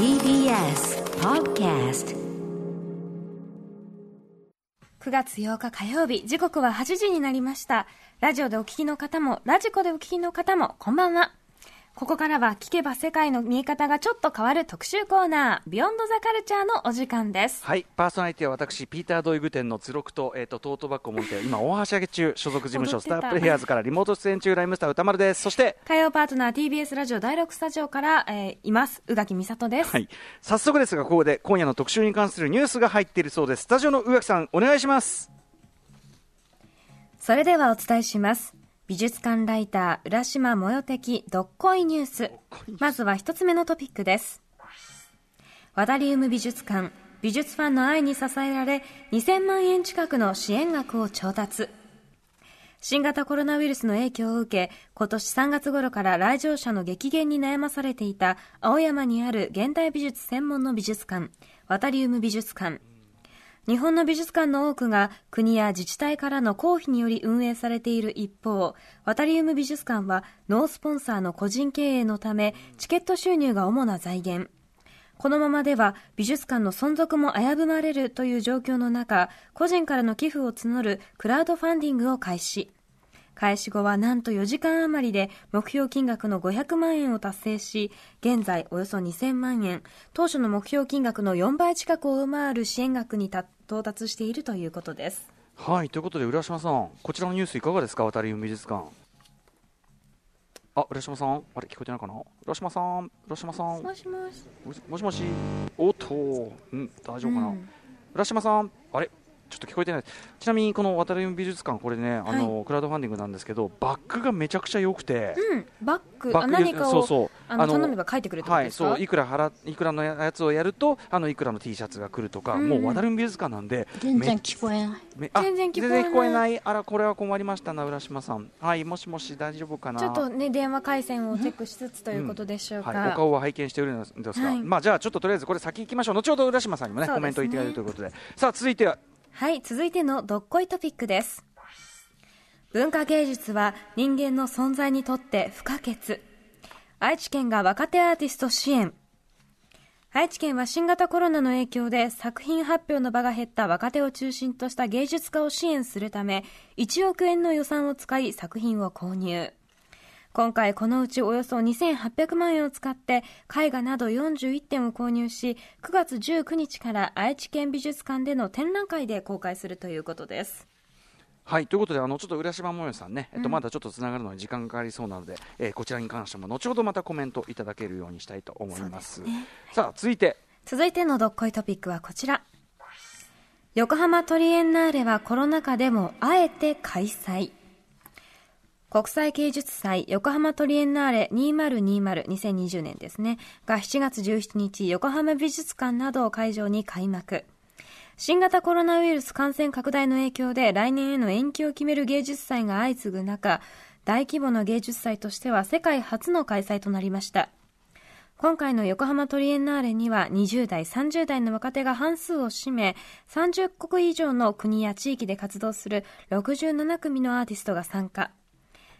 TBS Podcast 9月8日火曜日、時刻は8時になりました。ラジオでお聞きの方も、ラジコでお聞きの方も、こんばんは。ここからは聞けば世界の見え方がちょっと変わる特集コーナー、ビヨンドザカルチャーのお時間です。はい、パーソナリティは私、ピーター・ドイグ店の鶴六と、えっ、と、トートバッグを持って、今、大はしゃぎ中、所属事務所、スタープレイヤーズからリモート出演中、ライムスター歌丸です。そして、火曜パートナー TBS ラジオ第6スタジオから、えーいます、宇垣美里です。はい、早速ですが、ここで今夜の特集に関するニュースが入っているそうです。スタジオの宇垣さん、お願いします。それではお伝えします。美術館ライター、浦島もよ的どっこいニュース。まずは一つ目のトピックです。ワダリウム美術館、美術ファンの愛に支えられ、2000万円近くの支援額を調達。新型コロナウイルスの影響を受け、今年3月頃から来場者の激減に悩まされていた青山にある現代美術専門の美術館、ワタリウム美術館。日本の美術館の多くが国や自治体からの公費により運営されている一方、ワタリウム美術館はノースポンサーの個人経営のため、チケット収入が主な財源。このままでは美術館の存続も危ぶまれるという状況の中、個人からの寄付を募るクラウドファンディングを開始。開始後はなんと4時間余りで目標金額の500万円を達成し、現在およそ2000万円、当初の目標金額の4倍近くを上回る支援額にた到達しているということです。はい、ということで、浦島さん、こちらのニュースいかがですか、渡り海美術館。あ、浦島さん、あれ、聞こえてないかな？浦島さん、浦島さん、もしもし。もしもしもし、おっと、うん、大丈夫かな？うん浦島さん、あれ、ちょっと聞こえてない。ちなみにこの渡り海美術館、これね、あの、クラウドファンディングなんですけど、バックがめちゃくちゃ良くて。うん、バッグ、あバック何かをそうそう。あの頼めば書いてくれるってことはい、そう。いくら払いくらのやつをやるとあのいくらの T シャツが来るとか、うん。もう渡る美術館なんで全然聞こえない。全然聞こえない。全然聞こえない。あらこれは困りましたな浦島さん。はいもしもし大丈夫かな？ちょっとね、電話回線をチェックしつつということでしょうか。はい、お顔は拝見しているんですが、はい。まあじゃあちょっととりあえずこれ先行きましょう。後ほど浦島さんにもねコメントいただけるということで。さあ続いてははい、続いてのどっこいトピックです。文化芸術は人間の存在にとって不可欠。愛知県が若手アーティスト支援。愛知県は新型コロナの影響で作品発表の場が減った若手を中心とした芸術家を支援するため、1億円の予算を使い作品を購入。今回このうちおよそ2800万円を使って絵画など41点を購入し9月19日から愛知県美術館での展覧会で公開するということです。はいということであのちょっと浦島もよさんね、えっと、まだちょっとつながるのに時間がかかりそうなので、えーこちらに関しても後ほどまたコメントいただけるようにしたいと思います。さあ続いて。続いてのどっこいトピックはこちら。横浜トリエンナーレはコロナ禍でもあえて開催国際芸術祭横浜トリエンナーレ2020-2020年ですね、が7月17日横浜美術館などを会場に開幕。新型コロナウイルス感染拡大の影響で来年への延期を決める芸術祭が相次ぐ中、大規模な芸術祭としては世界初の開催となりました。今回の横浜トリエンナーレには20代、30代の若手が半数を占め、30国以上の国や地域で活動する67組のアーティストが参加。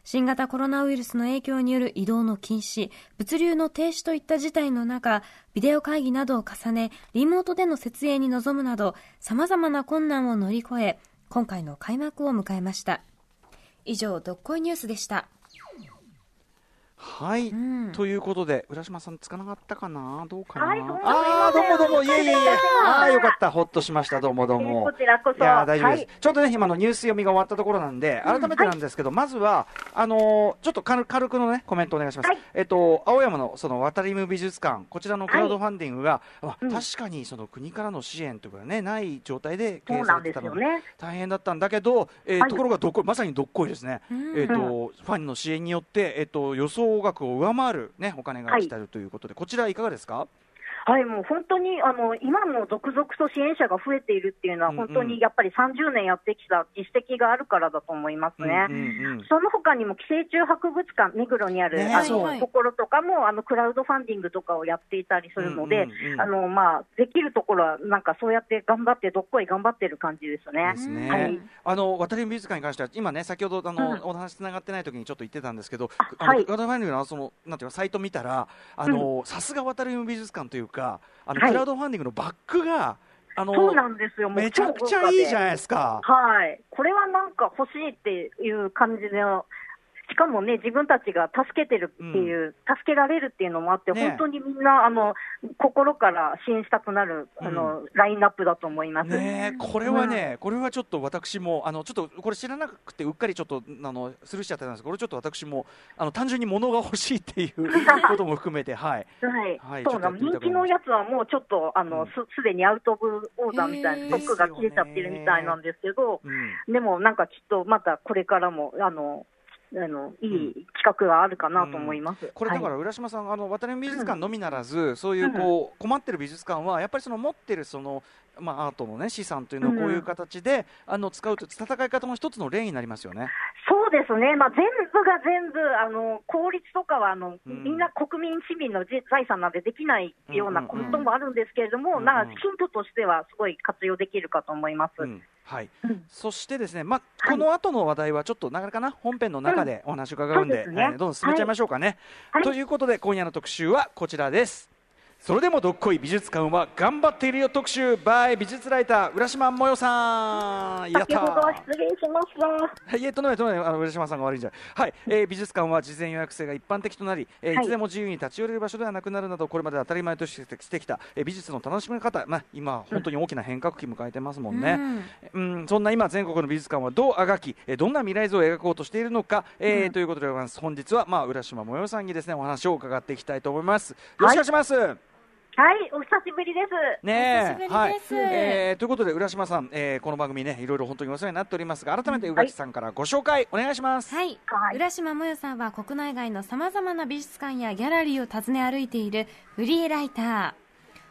新型コロナウイルスの影響による移動の禁止、物流の停止といった事態の中、ビデオ会議などを重ね、リモートでの設営に臨むなど、様々な困難を乗り越え、今回の開幕を迎えました。以上、どっこいニュースでした。はい、ん。ということで浦島さんつかなかったかな？どうかな、はいああどうもどうも。いえいえいえ。ああよかった。ほっとしました。どうもどうも。こちらこそ。いやー大丈夫です、はい。ちょっとね今のニュース読みが終わったところなんで改めてなんですけど、まずはあのーちょっと軽軽くのねコメントお願いします、はい。えっと青山のその渡りム美術館こちらのクラウドファンディングが、確かにその国からの支援というかねない状態で経営されてたのでね。大変だったんだけど、えーはい。ところがどっこいまさにどっこいですね、うん。えーとファンの支援によって、えー、と予想額を上回る、ね、お金が来たるということで、こちらいかがですか？はい、もう本当にあの今も続々と支援者が増えているっていうのは、本当にやっぱり30年やってきた実績があるからだと思いますね。うんうんうん。その他にも寄生虫博物館、目黒にある、ね。あそうのところとかもあのクラウドファンディングとかをやっていたりするので、うんうんうん。あのまあ、できるところは、なんかそうやって頑張って、どっこい頑張ってる感じですね。ですね、はい。あの渡り美術館に関しては、今ね、先ほどあの、うん。お話つながってない時にちょっと言ってたんですけど、ああのはい渡り美術館のそのなんていうかサイト見たら、あのさすが渡り美術館というか、か、あのはい。クラウドファンディングのバックが、あのそうなんですよ、めちゃくちゃいいじゃないですか。はい、これはなんか欲しいっていう感じの、しかもね、自分たちが助けてるっていう、助けられるっていうのもあって、ね本当にみんなあの心から支援したくなる、あのラインナップだと思います。ねえこれはね、これはちょっと私も、あのちょっとこれ知らなくて、うっかりちょっとあのスルーしちゃったんですけど、これちょっと私もあの単純に物が欲しいっていう ことも含めて、はい、はい、はいそうな人気のやつはもうちょっとあの、うん。すすでにアウト・オブ・オーダーみたいな、ストックが切れちゃってるみたいなんですけど、うん、でもなんかきっとまたこれからもあのあのいい企画があるかなと思います。これだかはい。ら浦島さん、あの渡辺美術館のみならず、そういうこう困ってる美術館はやっぱりその持ってるそのまあアートのね資産というのをこういう形で、あの使うと戦い方の一つの例になりますよね。そうですね、まあ、全部が全部、あの効率とかはあの、うん。みんな国民、市民のじ財産なんでできないようなこともあるんですけれども、うんうん。なんかヒントとしてはすごい活用できるかと思います。うん。はい、うん。そしてですね、まあ、はい。この後の話題はちょっとなかな？かな本編の中でお話を伺うんで,、そうですね。はい。どんどん進めちゃいましょうかね。はい。ということで今夜の特集はこちらです。それでもどっこい美術館は頑張っているよ特集。By 美術ライター浦島もよさん。やった先ほどは失礼しました。はい、えーとんでもないとんでもないあの浦島さんが悪いんじゃ。はいえー美術館は事前予約制が一般的となり、えーはい。いつでも自由に立ち寄れる場所ではなくなるなどこれまで当たり前としてしてきた、えー美術の楽しみ方、まあ、今本当に大きな変革期迎えてますもんね、うん、そんな今全国の美術館はどうあがき、えーどんな未来像を描こうとしているのか、えーということでございます。本日は、まあ、浦島もよさんにですねお話を伺っていきたいと思います。よろしくお願いします、はい、お久しぶりです。ねえお久しぶりです。はい。えーということで浦島さん、えーこの番組ねいろいろ本当にお世話になっておりますが改めて宇垣さんからご紹介お願いします、はい、はい。浦島もよさんは国内外のさまざまな美術館やギャラリーを訪ね歩いているフリーライター。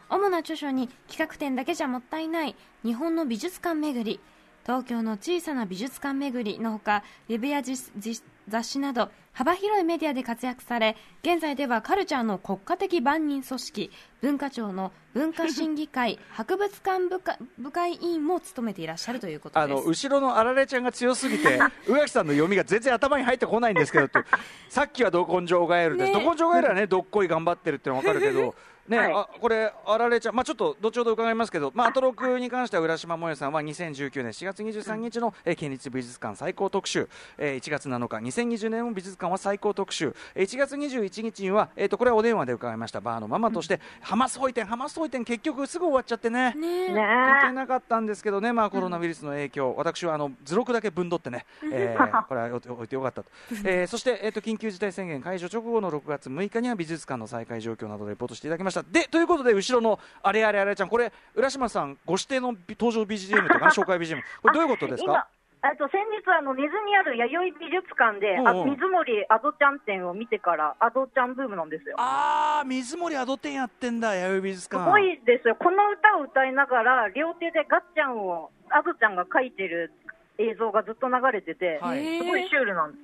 主な著書に企画展だけじゃもったいない日本の美術館巡り。東京の小さな美術館巡りのほかウェブや実実雑誌など幅広いメディアで活躍され現在ではカルチャーの国家的万人組織文化庁の文化審議会 博物館部会部会委員も務めていらっしゃるということあの後ろのあられちゃんが強すぎて 宇垣さんの読みが全然頭に入ってこないんですけど さっきはど根性ガエルです、ね。ど根性ガエルはねどっこい頑張ってるってのは分かるけどね、はい。あこれあられちゃんまあちょっと後ほど伺いますけどまあアトロクに関しては浦島もえさんは2019年4月23日の、えー県立美術館最高特集、えー1月7日2020年も美術館は最高特集、えー1月21日にはえっ、とこれはお電話で伺いました。バーのママとして、ハマスホイ店ハマスホイ店結局すぐ終わっちゃってね。ね。ね関係なかったんですけどね、まあ、コロナウイルスの影響、私はあの図録だけ分取ってね、えーこれは置いてよかったと、えーそして、えー、と緊急事態宣言解除直後の6月6日には美術館の再開状況などをレポートしていただきました。でということで、後ろのあれあれあれちゃん、これ、浦島さん、ご指定の登場 BGM とかな、紹介 BGM、これ、どういうことです今かえっと、先日あの、根津にある弥生美術館で、あうんうん。水森アドちゃん展を見てから、アドちゃんブームなんですよ。あー、水森アド店やってんだ、弥生美術す館。ごいですよ、この歌を歌いながら、両手でガッチャンを、アドちゃんが描いてる映像がずっと流れてて、はい。すごいシュールなんで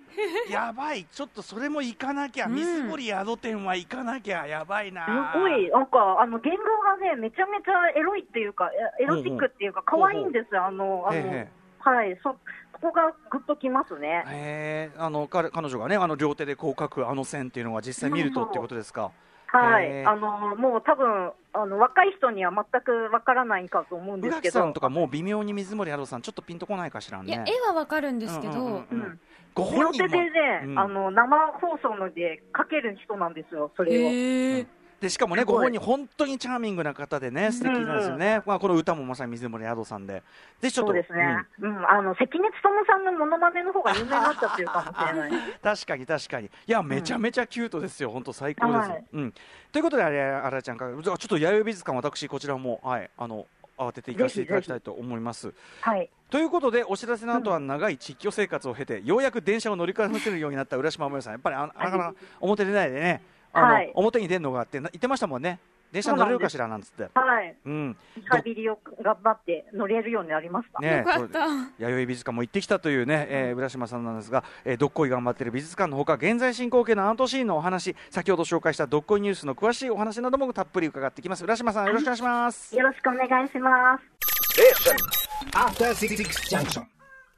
す。やばい、ちょっとそれも行かなきゃ、水森アド店は行かなきゃ、やばいな。すごい、なんか、あの、言語がね、めちゃめちゃエロいっていうか、エエロチックっていうか、可愛いんですよ、あの、あのはい、そ、そこがぐっときますね。へーあの彼彼女がねあの両手でこう描くあの線っていうのが実際見るとっていうことですか？はい、あの、もう多分、あの、若い人には全くわからないかと思うん宇ですけど。垣さんとかもう微妙に水森アドさんちょっとピンとこないかしらいやね。絵はわかるんですけど、うんうんうんうん。ご両本人も。手でね、うん。あの、生放送ので書ける人なんですよ、それを。へえでしかもねすご本人本当にチャーミングな方でね素敵なんですよね。まあこの歌もまさに水森アドさんで。でちょっとそうですね。うん、あの、関根勤さんのモノマネの方が有名になっちゃってるかもしれない。う ん確かに確かにいやめちゃめちゃキュートですよ本当最高です。はいうんということであれあらちゃんからちょっと弥生美術館私こちらもはいあの慌てて行かせていただきたいと思います。はい。ということでお知らせの後は長い実況生活を経て、ようやく電車を乗り換えるようになった浦島もよさんやっぱりあなかなか表出ないでねあの、はい。表に出るのがあってな言ってましたもんね。電車乗れるかしらなんつって。はい。うん。リハビリを頑張って乗れるようになりました。ねよかった。弥生美術館も行ってきたというね、えー浦島さんなんですが、えーどっこい頑張ってる美術館のほか現在進行形のアートシーンのお話先ほど紹介したどっこいニュースの詳しいお話などもたっぷり伺ってきます浦島さんよろしくお願いします。よろしくお願いします。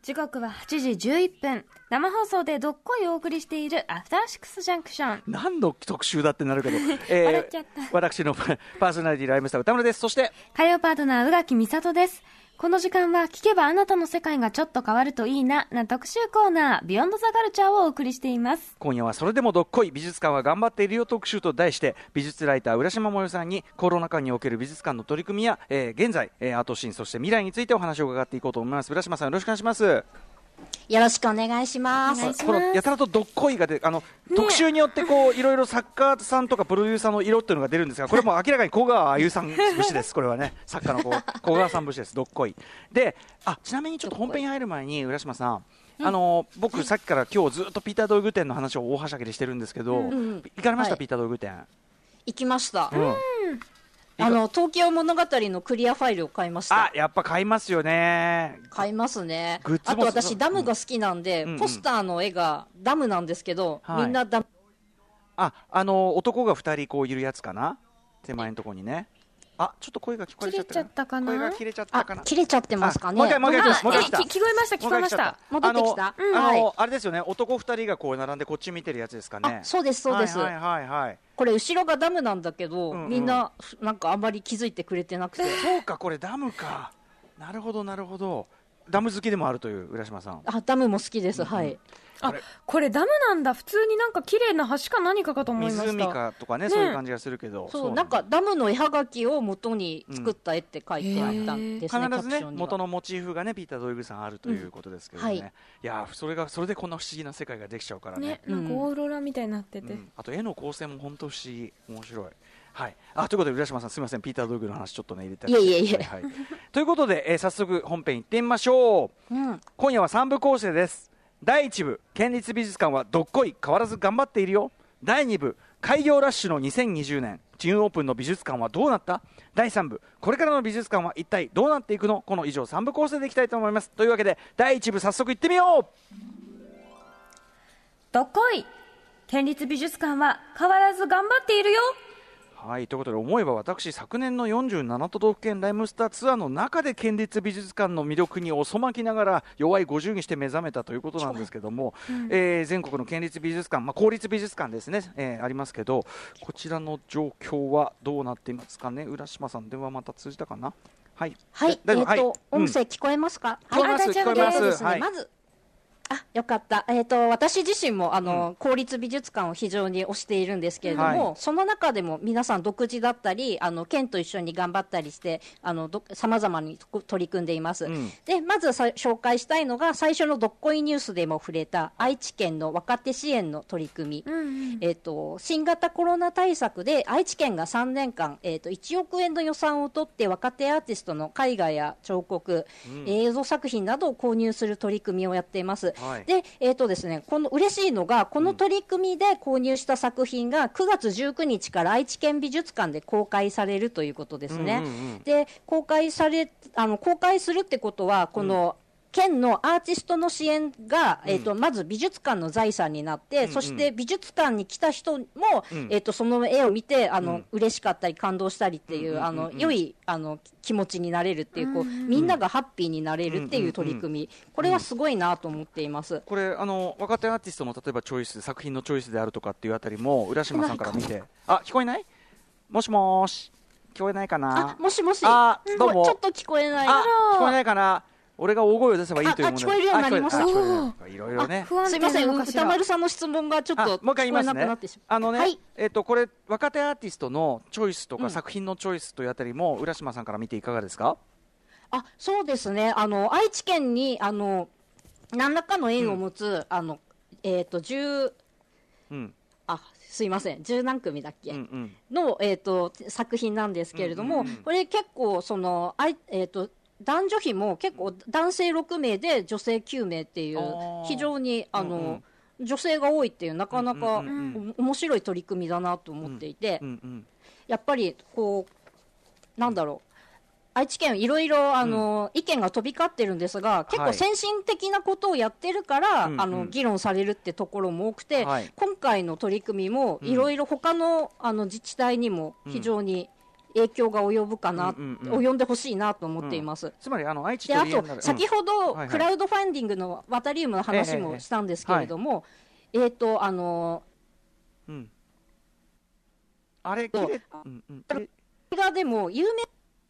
時刻は8時11分。生放送でどっこいお送りしているアフターシックスジャンクション。何の特集だってなるけど、笑っちゃった。私のパーソナリティライムスター歌村です。そして火曜パートナー宇垣美里ですこの時間は聞けばあなたの世界がちょっと変わるといいなな特集コーナービヨンドザカルチャーをお送りしています。今夜はそれでもどっこい美術館は頑張っているよ特集と題して美術ライター浦島もよさんにコロナ禍における美術館の取り組みや、えー現在、えーアートシーンそして未来についてお話を伺っていこうと思います。浦島さんよろしくお願いします。よろしくお願いします。このやたらとどっこいがであの、特集によってこういろいろ作家さんとかプロデューサーの色っていうのが出るんですがこれも明らかに小川あゆさん節です。これはね作家のこう 小川さん節です。どっこい。であちなみにちょっと本編に入る前に浦島さん。あの僕、さっきから今日ずっとピーター・ドイグ店の話を大はしゃぎでしてるんですけど、ん行かれました、はい。ピーター・ドイグ店？行きました。うんあの、東京物語のクリアファイルを買いましあた。やっぱ買いますよね。買いますねグッ。ズあと私、ダムが好きなんで、うんうんポスターの絵がダムなんですけど、はいみんなダム、ああの男が2人こういるやつかな手前のところにね。あちょっと声が聞こえちゃった切れちゃったかな？声が切れちゃったあかな、切れちゃってますか？ね。あもう一回もう一回あもう一回聞こえました聞こえました。戻ってきた。あの,、はいあのあれですよね。男2人がこう並んでこっち見てるやつですかね？あ、そうです、そうです。はいはいはい、はい、これ、後ろがダムなんだけど、うんうん。みんな、なんかあんまり気づいてくれてなくて。そうかこれダムか。なるほどなるほど。ダム好きでもあるという浦島さん。あ、ダムも好きです、はい。あこれダムなんだ。普通になんか綺麗な橋か何かかと思いました。湖かとかねね。そういう感じがするけど。そう、なんかダムの絵はがきを元に作った絵って書いてあったんですね、必ずね元のモチーフがねピーター・ドイグさんあるということですけどね、うんはい。い、やーそれがそれでこんな不思議な世界ができちゃうからね。ねなんかオーロラみたいになってて、うん。あと絵の構成も本当不思議。面白い。はい、あということで浦島さんすみません。ピーター・ドイグの話ちょっとね入れていえいえいえはい。はい。ということで、えー早速本編行ってみましょう。うん。今夜は3部構成です第1部県立美術館はどっこい変わらず頑張っているよ。第2部開業ラッシュの2020年。チューンオープンの美術館はどうなった？第3部これからの美術館は一体どうなっていくの？この以上3部構成でいきたいと思います。というわけで第1部早速行ってみよう！どっこい！県立美術館は変わらず頑張っているよ！はいということで思えば私昨年の47都道府県ライムスターツアーの中で県立美術館の魅力に遅まきながら弱い50にして目覚めたということなんですけども、えー全国の県立美術館、まあ、公立美術館ですね、えーありますけどこちらの状況はどうなっていますかね？浦島さん電話また通じたかな？はい。はい、えっ、大丈夫。はい。と、うん音声聞こえますか、聞こえますはい聞こえます。そうですね、はいまず、あ、よかった。えっ、と、私自身も、あの、公立美術館を非常に推しているんですけれども、はいその中でも皆さん独自だったり、あの、県と一緒に頑張ったりして、あの、ど様々にと取り組んでいます。うんで、まずさ紹介したいのが、最初のどっこいニュースでも触れた、愛知県の若手支援の取り組み。うんうんえっと新型コロナ対策で愛知県が3年間、えっと1億円の予算を取って若手アーティストの絵画や彫刻、映像作品などを購入する取り組みをやっています。はいで、えっとですね、この嬉しいのがこの取り組みで購入した作品が9月19日から愛知県美術館で公開されるということですね。うんうんうんで公開されあの公開するってことはこの、県のアーティストの支援が、えっとまず美術館の財産になって、うんそして美術館に来た人も、うん。えっとその絵を見てあの、うん。嬉しかったり感動したりっていう,、うんうんうんうん。あの良いあの気持ちになれるっていうこう、みんながハッピーになれるっていう取り組み、これはすごいなと思っています。これあの若手アーティストの例えばチョイス作品のチョイスであるとかっていうあたりも浦島さんから見て。あ聞こえない？もしもーし。聞こえないかな？あもしもし。あどうも。ちょっと聞こえない。あ聞こえないかな？俺が大声を出せばいいというもの。でああ聞こえるようになりました。いろいろね。不安定すみません、歌丸さんの質問がちょっあともう一回言います聞こえなくなねってしまう。あのね、はい。えっ、とこれ若手アーティストのチョイスとか、うん。作品のチョイスというあたりも浦島さんから見ていかがですか？あそうですね、あの愛知県にあの何らかの縁を持つ、あのえっ、と10うん。あすいません、十何組だっけ、うんうん。の、えー、と作品なんですけれども、うんうんうんこれ結構そのあい、えー、と男女比も結構男性6名で女性9名っていう非常にあの、うんうん。女性が多いっていうなかなか、うんうんお面白い取り組みだなと思っていて、うんうんやっぱりこうなんだろう。愛知県いろいろあの、意見が飛び交ってるんですが結はい。構先進的なことをやってるから、あの議論されるってところも多くて、はい。今回の取り組みもうん。いろいろ他のあの自治体にも非常に影響が及ぶかな、うんうんうん。及んでほしいなと思っています。つまりあの愛知であと先ほど、はいはい。クラウドファンディングのワタリウムの話ええもしたんですけれども、えっ、とあのうん。うんあれ切れうんうん。切れ映画でも有名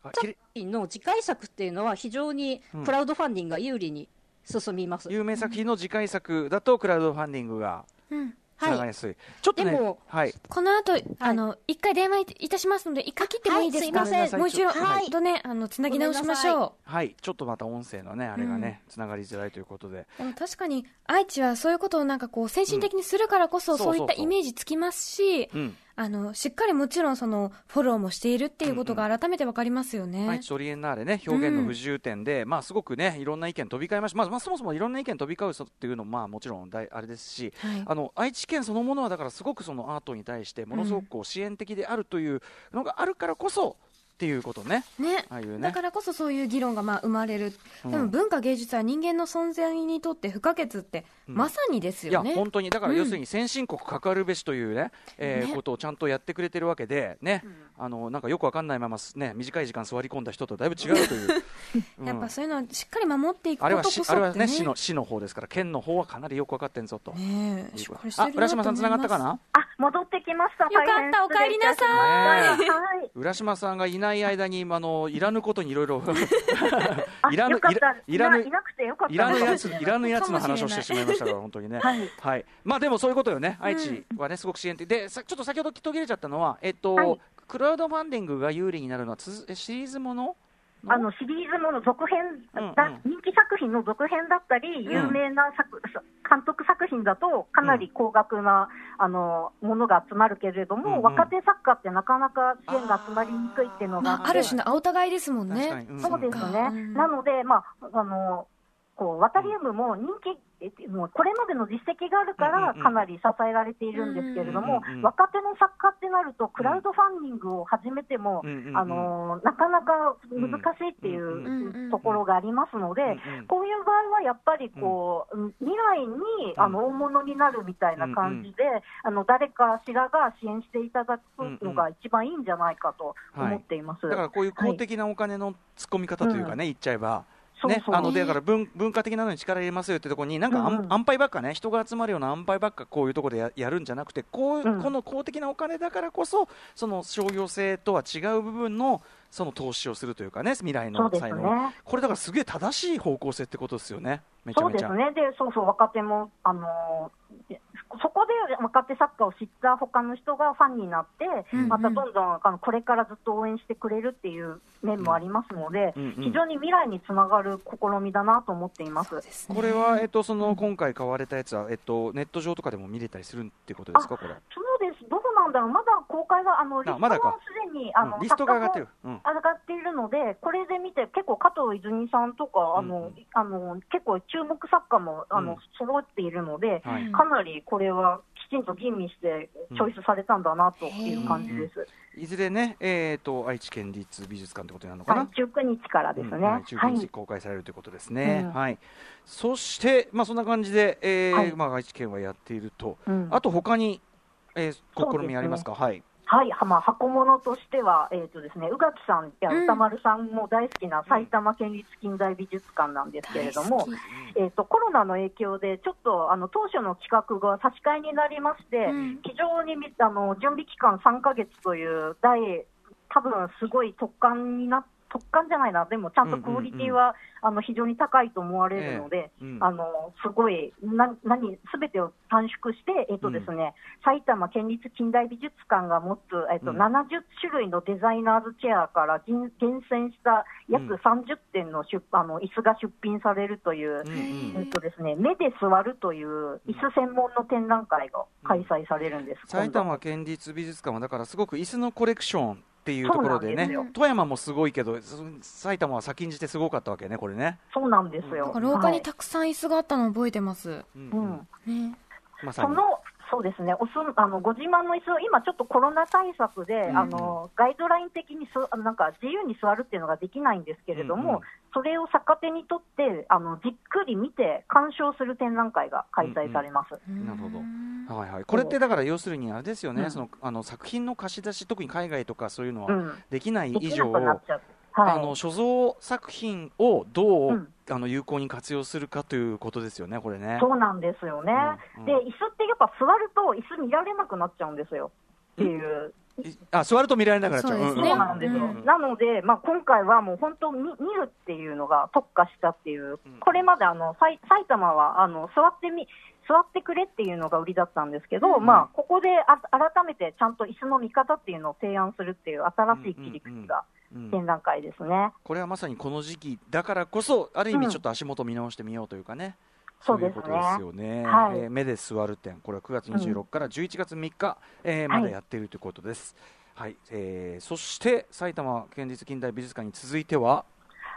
作品の次回作っていうのは非常にうん。クラウドファンディングが有利に進みます。有名作品の次回作だとクラウドファンディングがうんつながりやすい、ちょっとねはい。この後、あの、一回電話いたしますので、一回切ってもいいですか、はいすいません。もう一度、はい。とね、あの、つなぎ直しましょはい。ちょっとまた音声のねあれがね、つながりづらいということで。う。でも確かに、愛知はそういうことをなんかこう、先進的にするからこそ、そういったイメージつきますし、うんあの、しっかりもちろんその、フォローもしているっていうことが改めてわかりますよね。愛知トリエンナーレね。表現の不自由点で、まあすごくねいろんな意見飛び交いました、まあ、まあそもそもいろんな意見飛び交うっていうのもまあもちろん大あれですし、はい。あの愛知県そのものはだからすごくそのアートに対してものすごくこう支援的であるというのがあるからこそっていうことね。ね。ああね。だからこそそういう議論がまあ生まれる、うん。でも文化芸術は人間の存在にとって不可欠って、うんまさにですいやよね本当に。だからうん。要するに先進国かかるべしというね,、えーね。ことをちゃんとやってくれてるわけでね、あのなんかよくわかんないままね短い時間座り込んだ人とだいぶ違うという、う んやっぱそういうのをしっかり守っていくこあれはとこそしあれはねね市の市の方ですから県の方はかなりよくわかってんぞと。ねえしっかりしてあ浦島さんつながったかな？あ、戻ってきました。よかった大変失礼いたしましたねはい。浦島さんがいない間にあのいらぬことにいろいろあいらぬいらぬいらぬやついいらぬやつの話をしてしまいましたから本当にね。はい。はい、まあでもそういうことよね、愛知はね、すごく支援的で、さちょっと先ほど途切れちゃったのは、えっと、はい。クラウドファンディングが有利になるのはつシリーズもの？あのシリーズもの続編、うんうん。だ人気作品の続編だったり、有名な作、監督作品だと、かなり高額な、あのものが集まるけれども、うんうん。若手作家ってなかなか支援が集まりにくいっていうのがあっまあ、て、ある種の青互いですもんね。うんそうですね、うんなので、まあ、あのこうワタリウムも人気、えもうこれまでの実績があるから、かなり支えられているんですけれども、若手の作家ってなると、クラウドファンディングを始めても、あのなかなか難しいっていうところがありますので、こういう場合はやっぱりこう、未来にあの大物になるみたいな感じで、あの誰かしらが支援していただくのが一番いいんじゃないかと思っています。だからこういう公的なお金の突っ込み方というかね、言っちゃえば。ね、あのでだから文文化的なのに力入れますよってところになんか安,、安牌ばっかね人が集まるような安牌ばっかこういうところでややるんじゃなくてこう、うん。この公的なお金だからこそその商業性とは違う部分のその投資をするというかね未来の才能、ね。これだからすげえ正しい方向性ってことですよね。めちゃめちゃ。そうですね。で、そうそう、若手も、あのそこで若手作家を知った他の人がファンになって、うんうん。またどんどんあのこれからずっと応援してくれるっていう面もありますので、うんうん。非常に未来につながる試みだなと思っています。ね。これは、えっと、その今回買われたやつは、えっと、ネット上とかでも見れたりするってことですか、これ。そうです。どうなんだろう。まだ公開が、あの、リストがすでに、あの、うんリストが上がってるうん。上がっているので、これで見て、結構加藤泉さんとか、あの、うんうんあの結構注目作家も、あの、うん揃っているので、はい。かなりこれはきちんと吟味してチョイスされたんだなという感じです。いずれね、えっと、愛知県立美術館ってことになるのかな？はい、19日からですね。うんはい、日公開されるということですね。うんはい。そして、まあ、そんな感じで、えーはいまあ、愛知県はやっていると。うんあと、他に、えー、試みありますか？はい。はい、はまあ、箱物としては、えっ、とですね、宇垣さんやうん。歌丸さんも大好きな埼玉県立近代美術館なんですけれども、大好き。えっ、と、コロナの影響で、ちょっと、あの、当初の企画が差し替えになりまして、うん。非常にみあの準備期間3ヶ月という大、多分すごい特感にな特感じゃないな、でもちゃんとクオリティは、あの非常に高いと思われるので、ええうんあのすごい、な何すべてを短縮して、えっとですね埼玉県立近代美術館が持つ、えっとうん。70種類のデザイナーズチェアから厳厳選した約うん。30点の出あの椅子が出品されるという。うんうん。えっとですね、目で座るという椅子専門の展覧会が開催されるんです、埼今度玉県立美術館はだからすごく椅子のコレクションっていうところでね富山もすごいけどそ埼玉は先んじてすごかったわけねこれね、そうなんですよ。廊下にはいたくさん椅子があったの覚えてます。うんうんね。まさにそのそうですね、おすあのご自慢の椅子、今ちょっとコロナ対策で、うんあのガイドライン的にすなんか自由に座るっていうのができないんですけれども、うんうん。それを逆手にとってあの、じっくり見て、鑑賞する展覧会が開催されます。なるほど。うん。はいはい、これってだから要するにあれですよね、うん。そのあの作品の貸し出し、特に海外とかそういうのはうん、できないできな以上、くなっちゃう。はい、あの所蔵作品をどう、うん。あの有効に活用するかということですよね、これね。そうなんですよね、うんうん。で椅子ってやっぱ座ると、椅子見られなくなっちゃうんですよっていう、いあ座ると見られなくなっちゃう。そうですね。そうなんですよ、うん。なので、まあ、今回はもう本当見、見るっていうのが特化したっていう、これまであのさい埼玉はあの座ってみ座ってくれっていうのが売りだったんですけど、うんまあ、ここであ改めてちゃんと椅子の見方っていうのを提案するっていう新しい切り口がうん展覧会ですね。これはまさにこの時期だからこそ、ある意うん味ちょっと足元見直してみようというかね。そうですねいことですよね。はいえー目で座る展、これは9月26から11月3日、えーまでやっているということです。はい、えーそして埼玉県立近代美術館に続いては、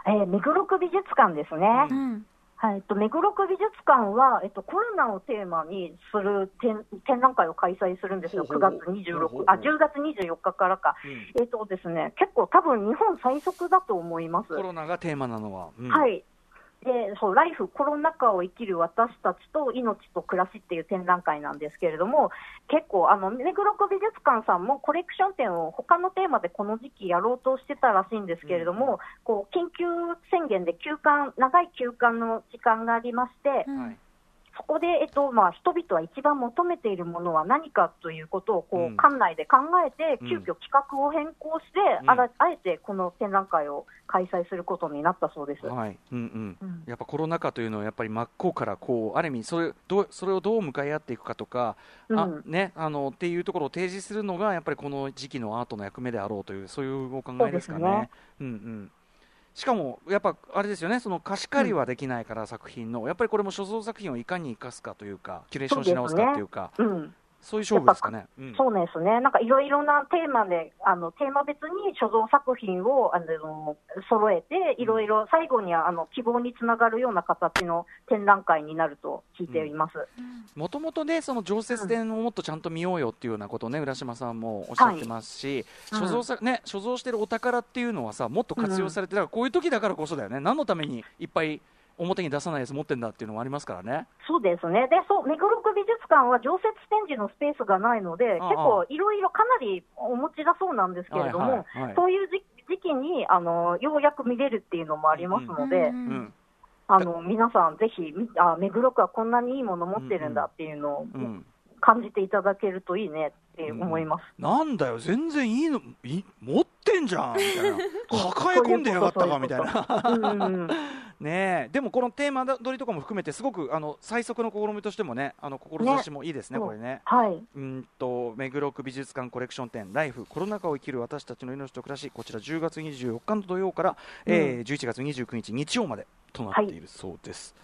えー目黒区美術館ですね。うんはい、えっと、目黒区美術館は、えっと、コロナをテーマにする展展覧会を開催するんですよ、9ほうほう。月ほうほうほう。26、あ、10月24日からか。えっとですね、結構多分日本最速だと思います。コロナがテーマなのは、うん。はい。で、そう、ライフ、コロナ禍を生きる私たちと命と暮らしっていう展覧会なんですけれども、結構、あの、目黒区美術館さんもコレクション展を他のテーマでこの時期やろうとしてたらしいんですけれども、こう、緊急宣言で休館、長い休館の時間がありまして、うん。はいそこで、えっとまあ、人々は一番求めているものは何かということをこう、うん。館内で考えて、うん。急遽企画を変更して、うん。あらあえてこの展覧会を開催することになったそうです。はい。うんうん。うん。やっぱコロナ禍というのはやっぱり真っ向からこうある意味それどうそれをどう向かい合っていくかとか、あうん。ねあのっていうところを提示するのがやっぱりこの時期のアートの役目であろうというそういうお考えですかね。そうね。うんうん。しかもやっぱあれですよねその貸し借りはできないから、作品の。やっぱりこれも所蔵作品をいかに生かすかというかキュレーションし直すかというか。うん。そういう勝負ですかね。うん。そうですね、なんかいろいろなテーマで、あのテーマ別に所蔵作品をあの揃えて、いろいろ最後にはあの希望につながるような形の展覧会になると聞いています。もともとね、その常設展をもっとちゃんと見ようよっていうようなことをね、浦島さんもおっしゃってますし、はい。所蔵さ、ね、所蔵してるお宝っていうのはさ、もっと活用されて、だからこういう時だからこそだよね、何のためにいっぱい表に出さないやつ持ってんだっていうのもありますからね。そうですね。で、そう、目黒区美術館は常設展示のスペースがないので、ああ結構いろいろかなりお持ちだそうなんですけれども、はいはいはいそういう時時期にあのようやく見れるっていうのもありますので、うんうん、あの皆さんぜひみあ目黒区はこんなにいいもの持ってるんだっていうのをうん。感じていただけるといいねって思います。なんだよ、全然いいの、い持ってんじゃんみたいな、抱え込んでやがったかみたいな。うんうん。ねえ。でもこのテーマ取りとかも含めてすごくあの最速の試みとしてもねあの志もいいですねねこれね。はい、うんと目黒区美術館コレクション展「ライフコロナ禍を生きる私たちの命と暮らし」こちら10月24日の土曜から、えー11月29日日曜までとなっているそうです。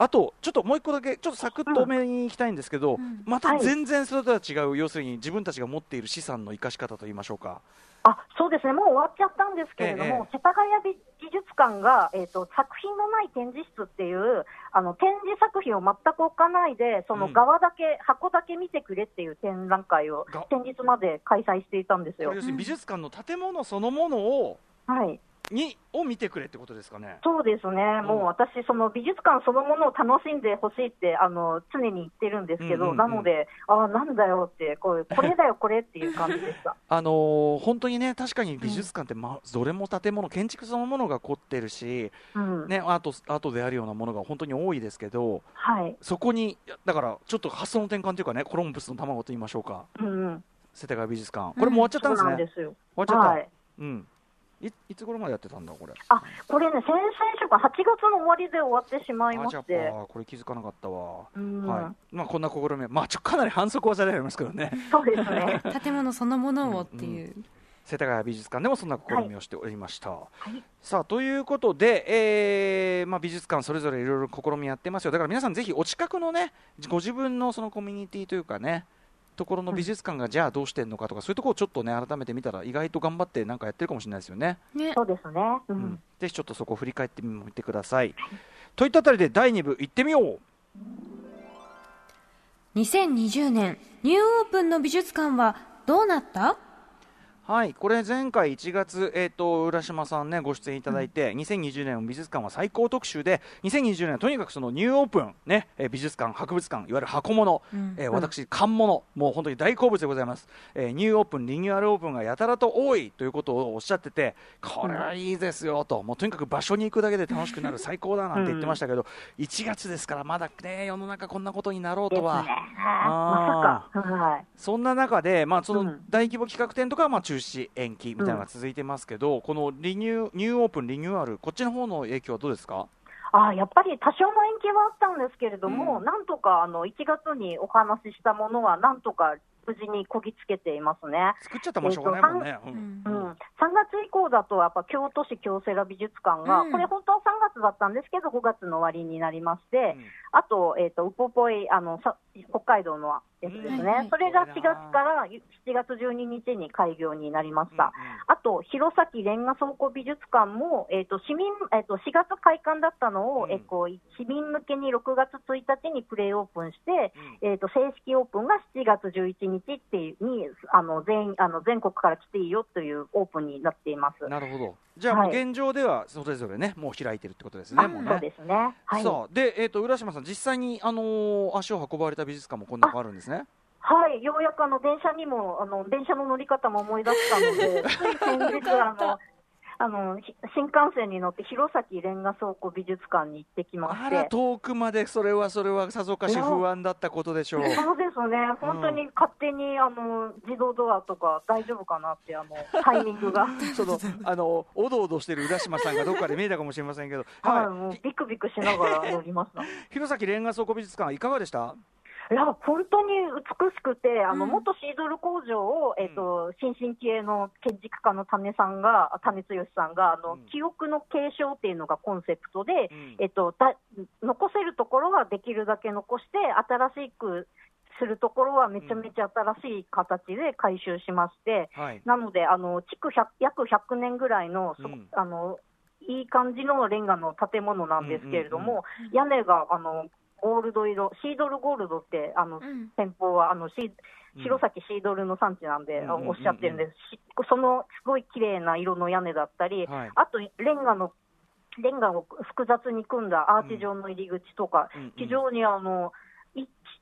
あとちょっともう一個だけちょっとサクッと多めに行きたいんですけど、うん。また全然それとは違う、要するに自分たちが持っている資産の生かし方といいましょうか。あそうですね、もう終わっちゃったんですけれども、ええ世田谷美美術館が、えーと、作品のない展示室っていうあの展示作品を全く置かないで、そのうん側だけ、箱だけ見てくれっていう展覧会をが先日まで開催していたんですよ。これ要。するに美術館の建物そのものをはいにを見てくれってことですかね？そうですね、もう私、その美術館そのものを楽しんでほしいってあの常に言ってるんですけど、うんうんうん。なので、あなんだよってこう、これだよ、これっていう感じでした。あのー本当にね確かに美術館って、まどれも建物建築そのものが凝ってるし、うん。ね、アートアートであるようなものが本当に多いですけどはい。そこにだからちょっと発想の転換というかねコロンブスの卵と言いましょうか。うんうん、世田谷美術館。これもう終わっちゃったんですね、そうなんですよ。終わっちゃった、はい。うんいいつ頃までやってたんだこれ？あこれね、先々週か、8月の終わりで終わってしまいまあじゃあして、あこれ気づかなかったわ、うん。はい。まあ、こんな試み。まあちょかなり反則技でありますけどね。そうですね。建物そのものをっていう、世田谷美術館でもそんな試みをしておりました。い。さあということで、えーまあ、美術館それぞれいろいろ試みやってますよ。だから皆さんぜひお近くのねご自分のそのコミュニティというかねところの美術館がじゃあどうしてんのかとか、そういうところをちょっとね改めて見たら意外と頑張ってなんかやってるかもしれないですよね。ねそうですね。ううんん。ぜひちょっとそこを振り返ってみてください。といったあたりで第2部行ってみよう2020年ニューオープンの美術館はどうなった？はい、これ前回1月、えーと、浦島さんねご出演いただいて、うん、2020年の美術館は最高特集で2020年はとにかくそのニューオープン、ね、え美術館博物館いわゆる箱物、うん、えー、私缶物もう本当に大好物でございます、えー、ニューオープンリニューアルオープンがやたらと多いということをおっしゃっててこれはいいですよと、もうとにかく場所に行くだけで楽しくなる最高だなんて言ってましたけど、うん、1月ですからまだね世の中こんなことになろうとは、ね、あまさか、はい、そんな中でまあその大規模企画展とかはまあ中止延期みたいなのが続いてますけど、うん、このリニューニューオープン、リニューアル、こっちの方の影響はどうですか？あやっぱり多少の延期はあったんですけれども、うん、なんとかあの1月にお話ししたものは、なんとか無事にこぎつけていますね。作っちゃったもしょうがないもんね。うん、うん、3月以降だと、やっぱ京都市京セラ美術館が、うん、これ本当は3月だったんですけど、5月の終わりになりまして、うん、あと、えっ、ー、と、ウポポイ、あの、北海道のやつですね、それが4月から7月12日に開業になりました、あと弘前レンガ倉庫美術館も、えーと市民えーと、4月開館だったのを、うん、えー、こう市民向けに6月1日にプレイオープンして、うん、えーと、正式オープンが7月11日っていうにあの全あの全国から来ていいよというオープンになっています。なるほどじゃあ、現状ではそれぞれね、もう開いてるってことですね、もうね。そうですね。はい、さあ、で、えっ、ー、と、浦島さん、実際に、あのー、足を運ばれた美術館もこんなあるんですね？はい、ようやくあの電車にもあの電車の乗り方も思い出したので、つい先日あのあの新幹線に乗って弘前レンガ倉庫美術館に行ってきまして。あら遠くまでそれはそれはさぞかし不安だったことでしょう。そうですね。本当に勝手に、あの自動ドアとか大丈夫かなってあのタイミングが。そのあのおどおどしてる浦島さんがどっかで見えたかもしれませんけど。はい、もうビクビクしながら乗りました。弘前レンガ倉庫美術館いかがでした？いや本当に美しくて、あの、元シードル工場を、えっ、ー、と、新進気鋭の建築家の種さんが、種剛さんが、あの、記憶の継承っていうのがコンセプトで、えっ、と、だ残せるところはできるだけ残して、新しくするところはめちゃめちゃ新しい形で回収しまして、うんはい、なので、あの築約100年ぐらいの、うん、あのいい感じのレンガの建物なんですけれども、屋根があのゴールド色、シードルゴールドって、あの、うん、先方は、あの、シ弘前シードルの産地なんで、うん、おっしゃってるんです、そのすごい綺麗な色の屋根だったり、はい、あとレンガの、レンガを複雑に組んだアーチ状の入り口とか、非常にあの、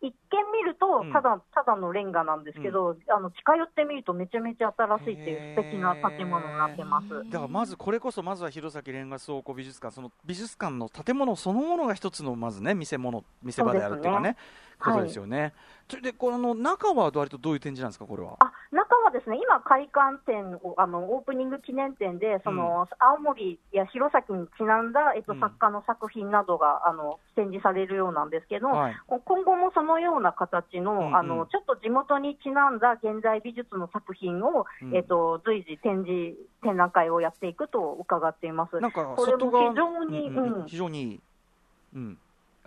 一見見るとただ、ただのレンガなんですけど、うん、あの近寄ってみると、めちゃめちゃ新しいっていう素敵な建物になってます。だからまず、これこそ、まずは弘前レンガ倉庫美術館、その美術館の建物そのものが一つのまずね、見せ物、見せ場であるっていうかね、ことですよね。はいでこの中は割とどういう展示なんですか、これは？あ中はですね、今、開館展あの、オープニング記念展で、その、うん、青森や弘前にちなんだ、えっと、作家の作品などが、あの展示されるようなんですけど、はい、今後もそのような形の、うんうん、あの、ちょっと地元にちなんだ現代美術の作品を、うん、えっと、随時展示、展覧会をやっていくと伺っています。なんかこれも非常に、うん、非常にいい。うん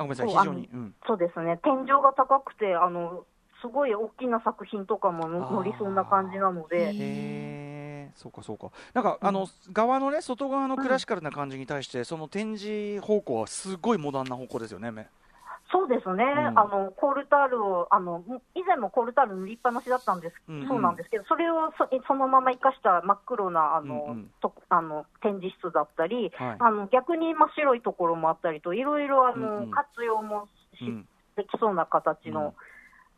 あごめんなさい、非常に、うん、そうですね、天井が高くて、あのすごい大きな作品とかも乗りそうな感じなので。へそうかそうか、なんか、うん、あの側のね、外側のクラシカルな感じに対して、うん、その展示方向はすごいモダンな方向ですよね。そうですね、うん、あのコールタールをあの、以前もコールタール塗りっぱなしだったんです、うん。うん、そうなんですけど、それをそそのまま生かした真っ黒なあの、うんうん、とあの展示室だったり、はい、あの逆に真っ白いところもあったりと、いろいろあの、うんうん、活用もし、できそうな形の。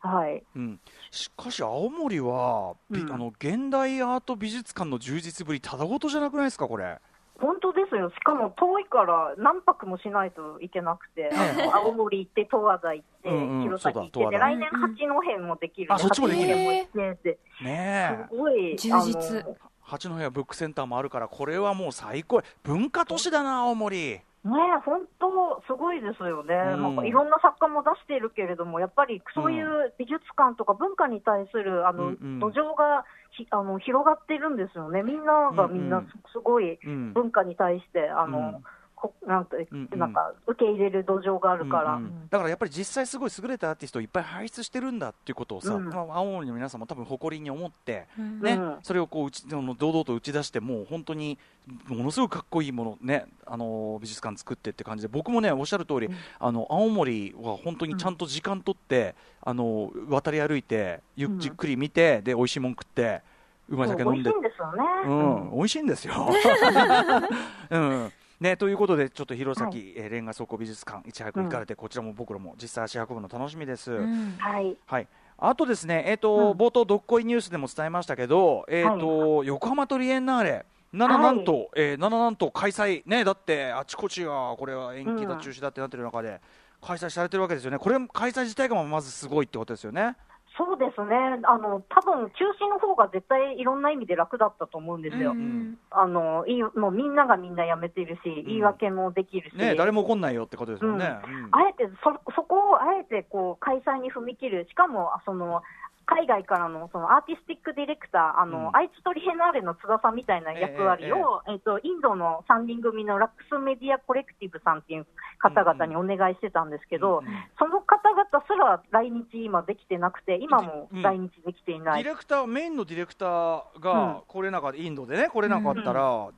はい、うん、しかし青森は、うん、あの現代アート美術館の充実ぶりただごとじゃなくないですかこれ本当ですよ、しかも遠いから何泊もしないといけなくて、青森行って、十和田行って、弘前行って、で来年、八戸もできる、あそっちもできるねねすごい充実。八戸はブックセンターもあるから、これはもう最高、文化都市だな、青森。ね本当、すごいですよね、うん、なんかいろんな作家も出しているけれども、やっぱりそういう美術館とか文化に対するあの、うんうん、土壌がひあの広がってるんですよね、みんながみんなすごい文化に対して、あのほなんてうんうん。なんか受け入れる土壌があるから、うんうん。だからやっぱり実際すごい優れたアーティストをいっぱい輩出してるんだっていうことをさ、うん。まあ青森の皆さんも多分誇りに思って、うん。ねうん。それをこううち堂々と打ち出してもう本当にものすごくかっこいいものねあの美術館作ってって感じで僕もねおっしゃる通り、あの青森は本当にちゃんと時間取って、あの渡り歩いてゆっくり見てで美味しいもん食ってうまい酒飲んで。美味しいんですよね。うん、美味しいんですよ。うんね、ということで、ちょっと弘前、はいえーレンガ倉庫美術館、いち早く行かれて、こちらも僕らも実際足運ぶの楽しみです。うんはい。はい。あとですね、えっ、と、うん冒頭どっこいニュースでも伝えましたけど、えっ、と、横浜トリエンナーレ。なななんと、えー、なななんと開催ねだってあちこちがこれは延期だ、うん中止だってなってる中で開催されてるわけですよねこれ開催自体がまずすごいってことですよねそうですね。あの、多分中止の方が絶対いろんな意味で楽だったと思うんですよ。うんあの、いい、もうみんながみんな辞めてるし、言い訳もできるし。ね誰も来んないよってことですもんね、うんあえてそ、そこをあえてこう開催に踏み切る、しかもあその海外からのそのアーティスティックディレクター、あのうん。愛知トリエナーレの津田さんみたいな役割を、えっとインドの3人組のラックスメディアコレクティブさんっていう方々にお願いしてたんですけど、うんうん。その方々すら来日今できてなくて、今も来日できていない。ディレクターメインのディレクターうん。が来れなかった、インドでね来れなかったら、こ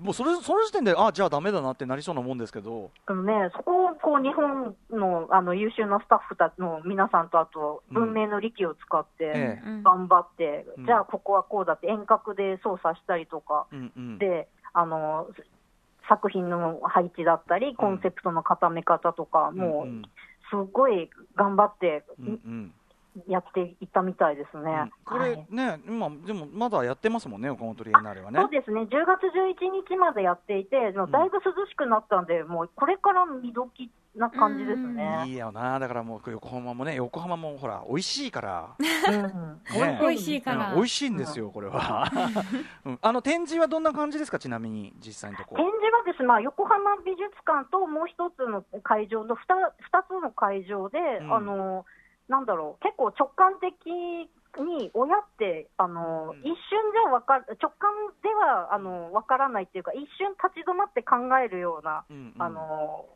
もうそれその時点であじゃあダメだなってなりそうなもんですけど、あのね、そこをこう日本のあの優秀なスタッフたちの皆さんと、あと文明の利器を使って、頑張って、うん。じゃあここはこうだって遠隔で操作したりとか、うんうん、であの作品の配置だったり、コンセプトの固め方とか、もうん。うすごい頑張ってうんうんやっていったみたいですね。うん。これはい。ね、今でもまだやってますもんね、岡本リエナーレはね。そう。ですね、10月11日までやっていて、だいぶ涼しくなったんで、もうこれから見時な感じですね。いいよな、だからもう横浜もね、横浜もほら、美味しいから、うん。ね。美味しいから。うん。美味しいんですよ、これは。うん。あの展示はどんな感じですか、ちなみに実際のとこ。展示はですね、まあ、横浜美術館ともう一つの会場の 2, 二つの会場で、うん。あのなんだろう、結構直感的に親って、あのうん。一瞬じゃわかる直感ではあのわからないっていうか、一瞬立ち止まって考えるような、うんうん。あの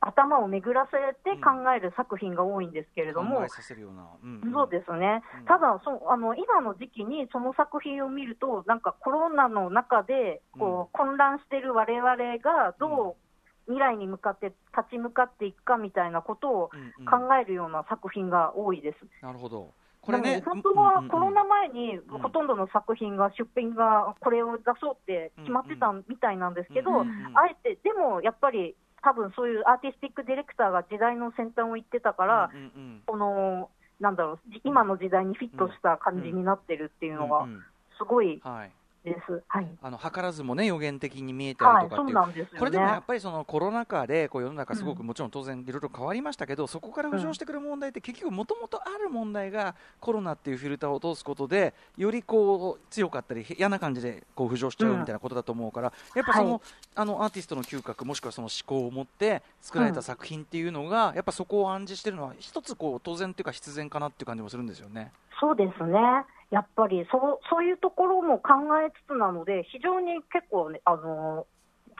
頭を巡らせて考える作品が多いんですけれども、そうですね、うん。ただそうあの、今の時期にその作品を見ると、なんかコロナの中でこう、混乱している我々がどう未来に向かって立ち向かっていくかみたいなことをうんうん考えるような作品が多いです。なるほど。これね、本当はコロナも前にうんほとんどの作品が出品がこれを出そうって決まってたみたいなんですけど、うんうんあえて、でもやっぱり多分そういうアーティスティックディレクターが時代の先端を行ってたから、うんうんこのなんだろう、じ今の時代にフィットした感じになってるっていうのがうんうんすごいはい。です。はい。あの図らずもね予言的に見えたりとかっていう。なんですよね。これでもやっぱりそのコロナ禍でこう世の中すごくうんもちろん当然いろいろ変わりましたけど、そこから浮上してくる問題って結局もともとある問題がコロナっていうフィルターを通すことでよりこう強かったり嫌な感じでこう浮上しちゃうみたいなことだと思うから、やっぱその,、はいあのアーティストの嗅覚もしくはその思考を持って作られた作品っていうのが、やっぱそこを暗示してるのは一つこう当然っていうか必然かなっていう感じもするんですよね。そうですね。やっぱりそうそういうところも考えつつなので、非常に結構ね、あの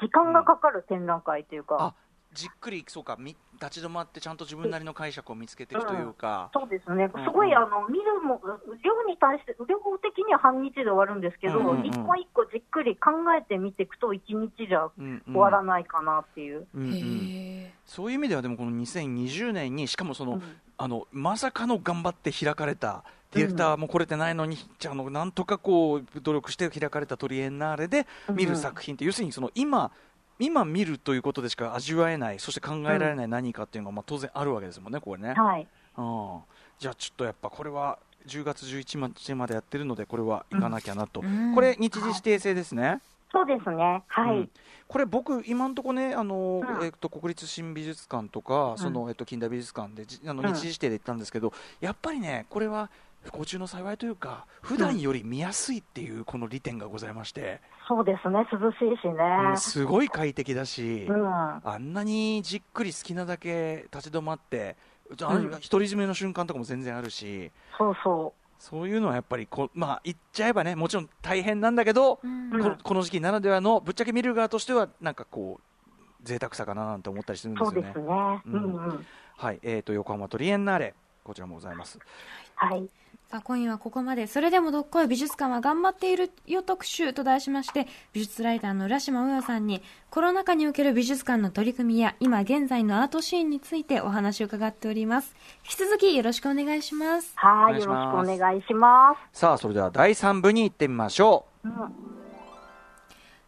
時間がかかる展覧会というか、あじっくりそうかみ立ち止まってちゃんと自分なりの解釈を見つけていくというか、そうですね、うんすごい、あの見るも、量に対して、量的には半日で終わるんですけど、うんうんうん。一個一個じっくり考えてみていくと、一日じゃうんうん。終わらないかなっていう。うんうん。へそういう意味ではでもこの2020年にしかもその、うん。あのまさかの頑張って開かれたディレクターも来れてないのに、じゃああのなんとかこう努力して開かれたトリエンナーレで見る作品って、要するにその今今見るということでしか味わえないそして考えられない何かっていうのがまあ当然あるわけですもんねこれね、はい、うん、じゃあちょっとやっぱこれは10月11日までやってるのでこれは行かなきゃなと、うん。これ日時指定制ですね、そうですね、はい、うん。これ僕今のところねあの、うん。えっと国立新美術館とか、んそのえっと近代美術館でじあのうん。日時指定で行ったんですけど、やっぱりねこれは不幸中の幸いというか普段より見やすいっていうこの利点がございまして、そうですね、涼しいしね。うんすごい快適だし、うんあんなにじっくり好きなだけ立ち止まってじゃあうん独り占めの瞬間とかも全然あるし。そうそそういうのはやっぱりこ、まあ、言っちゃえばね、もちろん大変なんだけど、うんうんこのこの時期ならではの、ぶっちゃけ見る側としては、なんかこう、贅沢さかななんて思ったりするんですよね。そうですね。ううんんうん。はい、えっ、と横浜トリエンナーレこちらもございます。はい。さあ今夜はここまでそれでもどっこい美術館は頑張っているよ特集と題しまして美術ライターの浦島大代さんにコロナ禍における美術館の取り組みや今現在のアートシーンについてお話を伺っております引き続きよろしくお願いしますはい。よろしくお願いします。さあそれでは第3部に行ってみましょう。うん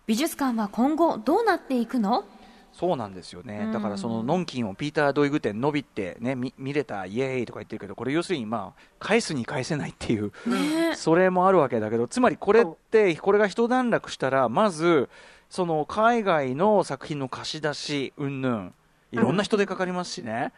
美術館は今後どうなっていくの？そうなんですよね、うん。だからそののんきんをピーター・ドイグ店伸びってね見見れたイエーイとか言ってるけどこれ要するにまあ返すに返せないっていうね。それもあるわけだけどつまりこれってこれが一段落したらまずその海外の作品の貸し出し云々いろんな人手かかりますしね、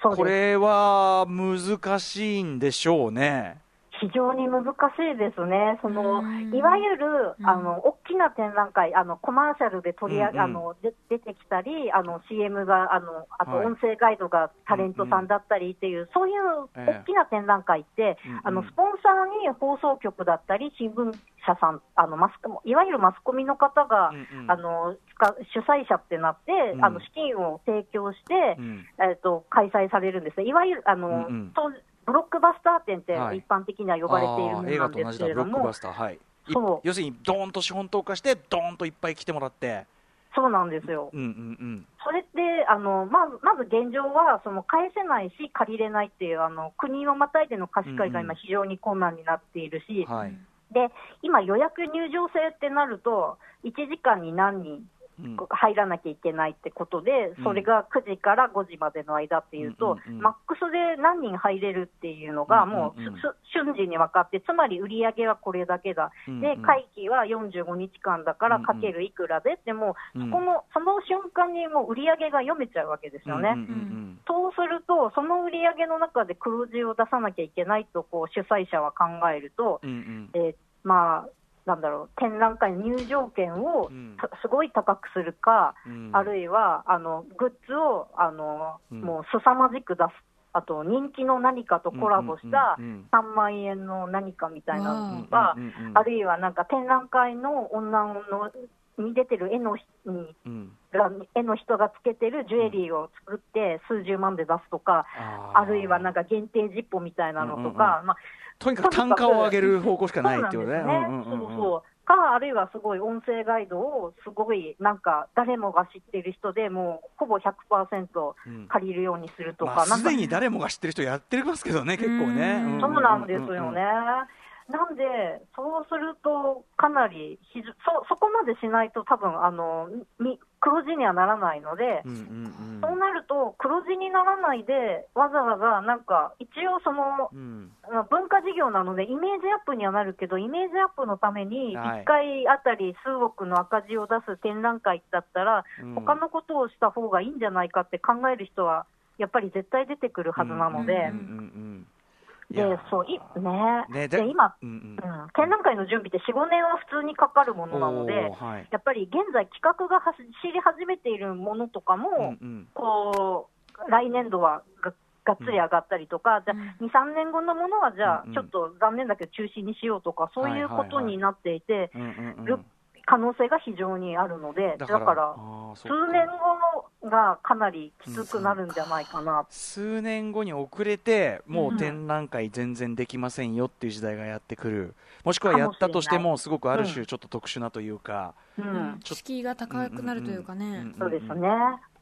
そうです。これは難しいんでしょうね。非常に難しいですね。そのうん。いわゆるうん。あの大きな展覧会、あのコマーシャルで取り上げ、うんうん。あので出てきたり、あの CM があのあとはい。音声ガイドがタレントさんだったりっていう、そういうええ。大きな展覧会って、うんうん。あのスポンサーに放送局だったり新聞社さん、あのマスコいわゆるマスコミの方が、うんうん。あの主催者ってなって、うん。あの資金を提供して、うん。えっと開催されるんですね。いわゆるあの、うんうんブロックバスター展ってはい。一般的には呼ばれているものなんですけれども、はい。いそう。要するにドーンと資本投下してドーンといっぱい来てもらって。そうなんですよ。うんうんうん。それってあのまずまず現状はその返せないし借りれないっていうあの国をまたいでの貸し借りが今非常に困難になっているし、はい、で今予約入場制ってなると1時間に何人うん入らなきゃいけないってことで、うん。それが9時から5時までの間っていうと、マックスで何人入れるっていうのが、もう瞬時に分かって、つまり売り上げはこれだけだ、で会期は45日間だからかけるいくらでって、もそこのその瞬間にもう売り上げが読めちゃうわけですよね。そうすると、その売り上げの中で黒字を出さなきゃいけないとこう主催者は考えると、えーまあ、なんだろう、展覧会の入場券をうん。たすごい高くするか、うん。あるいはあのグッズをあの、うん。もう凄まじく出す、あと人気の何かとコラボしたうんうん3万円の何かみたいなうんのとか、あるいはなんか展覧会の女のに出てる絵のうん。が絵の人がつけてるジュエリーを作って数十万で出すとか、あるいはなんか限定ジッポみたいなのとか、まあ、とにかく単価を上げる方向しかないっていうね。か、あるいはすごい音声ガイドをすごいなんか誰もが知ってる人でもうほぼ100%うん借りるようにするとか、まあ、なんかすでに誰もが知ってる人やってますけどね、結構ね。うんそうなんですよね。なんで、そうすると、かなりそ、そこまでしないと、多分あのみ黒字にはならないので、うんうんうん。そうなると、黒字にならないで、わざわざなんか、一応その、うん。まあ文化事業なので、イメージアップにはなるけど、イメージアップのために、はい。1回あたり数億の赤字を出す展覧会だったら、うん。他のことをした方がいいんじゃないかって考える人は、やっぱり絶対出てくるはずなので、うんうんうんうんいでや。そういね。ねで今、うんうん。うん、展覧会の準備って4、5年は普通にかかるものなのではい。やっぱり現在、企画が走り始めているものとかも、うんうん。こう来年度はががっつり上がったりとか、じゃあ2、3年後のものはじゃあうんうん。ちょっと残念だけど中止にしようとか、そういうことになっていて、可能性が非常にあるので、だから数年後がかなりきつくなるんじゃないかな、数年後に遅れてもう展覧会全然できませんよっていう時代がやってくる。もしくはやったとしてもすごくある種ちょっと特殊なというか、うん、敷居が高くなるというかね、うんうんそうですね。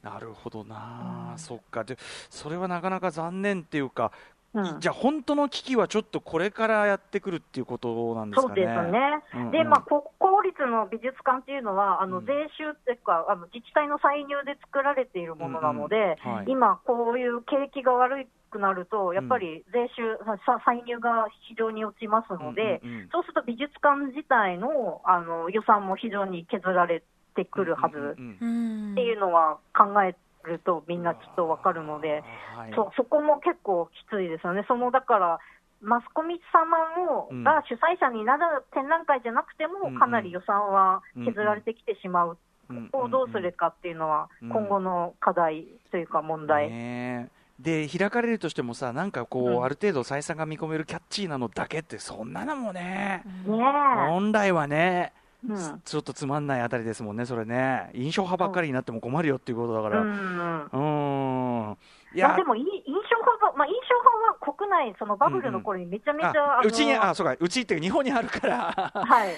なるほどな、うんそっか。でそれはなかなか残念っていうか、うん。じゃあ本当の危機はちょっとこれからやってくるっていうことなんですかね。そうですね。うんうん。で、まあ、国公立の美術館っていうのは、あのうん。税収っていうか、あの自治体の歳入で作られているものなので、うん。うんはい。今、こういう景気が悪くなると、やっぱり税収、さ歳入が非常に落ちますので、うんうんうん。そうすると美術館自体のあの予算も非常に削られてくるはずうんうん。うん。っていうのは考えると、みんなきっとわかるので。はい。そそこも結構きついですよね、そのだから、マスコミ様のうん。が主催者になる展覧会じゃなくても、うんかなり予算は削られてきてしまう、うん。ここをどうするかっていうのは、うん。今後の課題というか、問題。ねえ。で開かれるとしてもさなんかこう、うん。ある程度採算が見込めるキャッチーなのだけってそんなのもね、ね本来はね。え、うん。ちょっとつまんないあたりですもんね、それね、印象派ばっかりになっても困るよっていうことだから、うう。んうん。いまあ、でもい印象派は、まあ、印象派は国内、そのバブルの頃にめちゃめちゃ、ああのうちに、あそうか、うちっていうか日本にあるから、はい、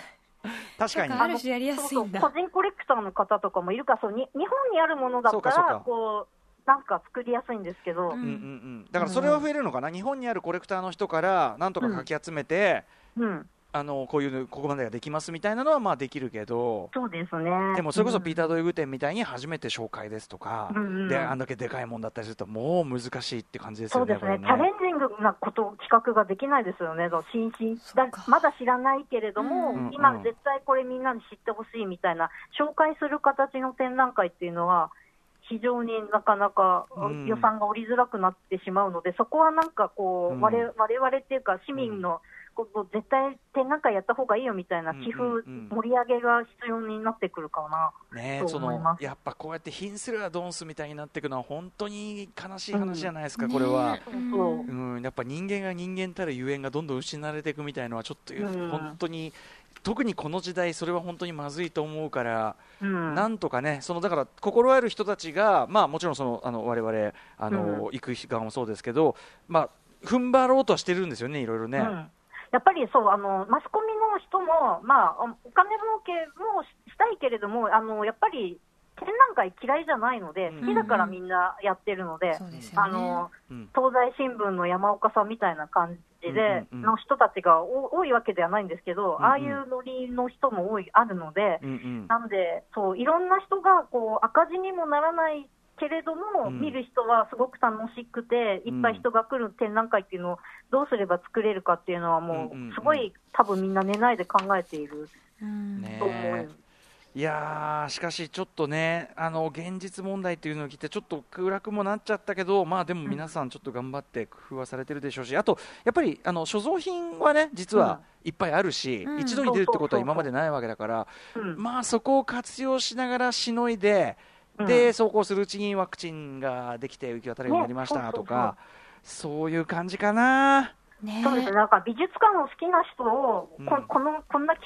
確かに。個人コレクターの方とかもいるから、そうに日本にあるものだったらこう、なんか作りやすいんですけど、うんうんうん。うん、だからそれは増えるのかな、日本にあるコレクターの人から、なんとかかき集めて、うん、あのこういうここまでができますみたいなのはまあできるけど、そうですね。でもそれこそピーター・ドドイグ店みたいに初めて紹介ですとか、うんうんであんだけでかいもんだったりすると、もう難しいって感じですよね、そうですね。これチャレンジングなこと、企画ができないですよね、新進だまだ知らないけれども、うんうん今、絶対これみんなに知ってほしいみたいな、紹介する形の展覧会っていうのは、非常になかなかうん。予算が下りづらくなってしまうので、そこはなんかこうんう、われわれわれっていうか、市民の、こう絶対展覧会やった方がいいよみたいな寄付、うんうん。うん盛り上げが必要になってくるかな。とねその思います。やっぱこうやって貧するはドンスみたいになっていくのは本当に悲しい話じゃないですか、これは。そうん、やっぱ人間が人間たるゆえんがどんどん失われていくみたいのはちょっと、うん。本当に特にこの時代それは本当にまずいと思うから、うん。なんとかねそのだから心ある人たちがまあもちろんそのあの我々あの、うん。行く側もそうですけどまあ踏ん張ろうとはしてるんですよねいろいろね。うんやっぱりそうあの、マスコミの人も、まあ、お金儲けもしたいけれども、あのやっぱり展覧会嫌いじゃないので、うん。好きだからみんなやってるので、あのうん。東西新聞の山岡さんみたいな感じで、の人たちがお多いわけではないんですけど、うんうん。ああいうノリの人も多いあるので、うんうん。なんでそう、いろんな人がこう赤字にもならないけれども、うん。見る人はすごく楽しくて、いっぱい人が来る展覧会っていうのをどうすれば作れるかっていうのは、もうんうんうん。うすごい多分みんな寝ないで考えているうん。ねと思う。えいやーしかしちょっとねあの現実問題っていうのを聞いてちょっと暗くもなっちゃったけどまあでも皆さんちょっと頑張って工夫はされてるでしょうしあとやっぱりあの所蔵品はね実はいっぱいあるし、うん。一度に出るってことは今までないわけだから、うん。まあそこを活用しながらしのいで、うん。で走行するうちにワクチンができて行き渡るようになりましたねとか、そういう感じかな。ねそうですね、なんか美術館を好きな人を、うん。ここのこんなき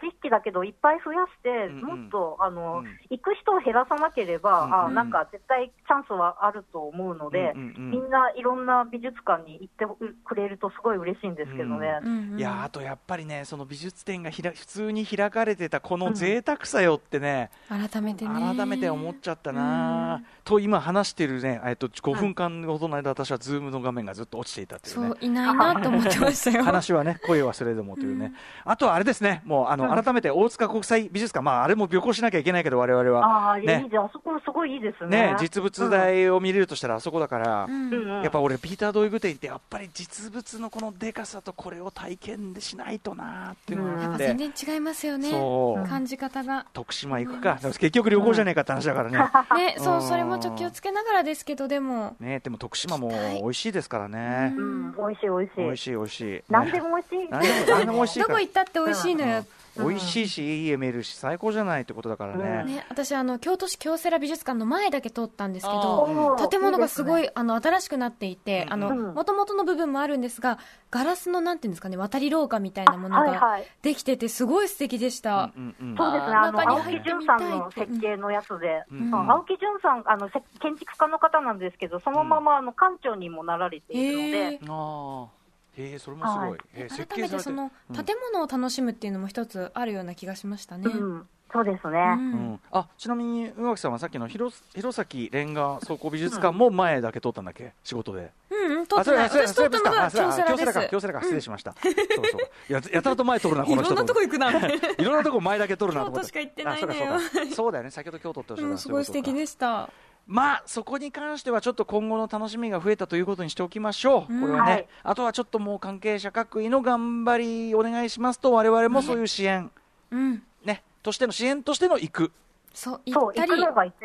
知識だけど、いっぱい増やして、うんうん。もっとあの、うん。行く人を減らさなければ、うんうん。あなんか絶対チャンスはあると思うので、うんうんうんみんないろんな美術館に行ってくれるとすごい嬉しいんですけどね。うんうんいやあとやっぱりねその美術展がひら普通に開かれてたこの贅沢さよってね、改めてね。改めて思っちゃったな、と今話してるね、えっと、5分間ほどの間私はズームの画面がずっと落ちていたというね。そういないなと思ってましたよ。話はね声はそれどもというね、あとはあれですねもうあの、うん。改めて大塚国際美術館まああれも旅行しなきゃいけないけど我々は。ああ、ねいいじゃん、あそこすごいいいですね。ね実物大を見れるとしたらあそこだから、うんうんうん。やっぱ俺ピーター・ドイグ店ってやっぱり実物のこのでかさとこれを体験しないとなっていうのがあって、全然違いますよね。そう。感じ方が。徳島行くか、でも結局旅行じゃねえかって話だからね。ねそううん。それもちょっと気をつけながらですけどでも。ねでも徳島も美味しいですからね。うん、美味しい美味しい。美味しい美味しい。何でも美味しい。何でも何でも美味しいどこ行。ったって美味しいのよ美味しいしいい絵見えるし最高じゃないってことだからね。ね、私あの京都市京セラ美術館の前だけ通ったんですけあど建物がすごいいいであの新しくなっていてうんあのうん。元々の部分もあるんですがガラスのなんていうんですかね渡り廊下みたいなものが。できててすごい素敵でした、うんうんうん。そうですね、あの青木淳さんの設計のやつで、うん。青木淳さんあの、せ建築家の方なんですけど、そのままあの館長にもなられているのへでー、ああ。へえそれもすごい。はい。へえ設改計されてめてそのうん。建物を楽しむっていうのも一つあるような気がしましたね、うん、そうですね。うん。うん。あちなみに宇垣さんはさっきの弘弘前レンガ倉庫美術館も前だけ通ったんだっけ？仕事で。うんうん通ってない。あそれ私通ったのが京セラですか京セラか失礼しました。そうそう。ややたらと前通るなこの人いろんなとこ行くないろんなとこ前だけ取るなと思って。京都しか行ってないのよあそうだよね。先ほど京都っておっしゃったうんすごい素敵す。でしたまあそこに関してはちょっと今後の楽しみが増えたということにしておきましょう。うん。これはね、はい。あとはちょっともう関係者各位の頑張りお願いしますと我々もそういう支援。うん。ねとしての支援としての行く。そう行ったり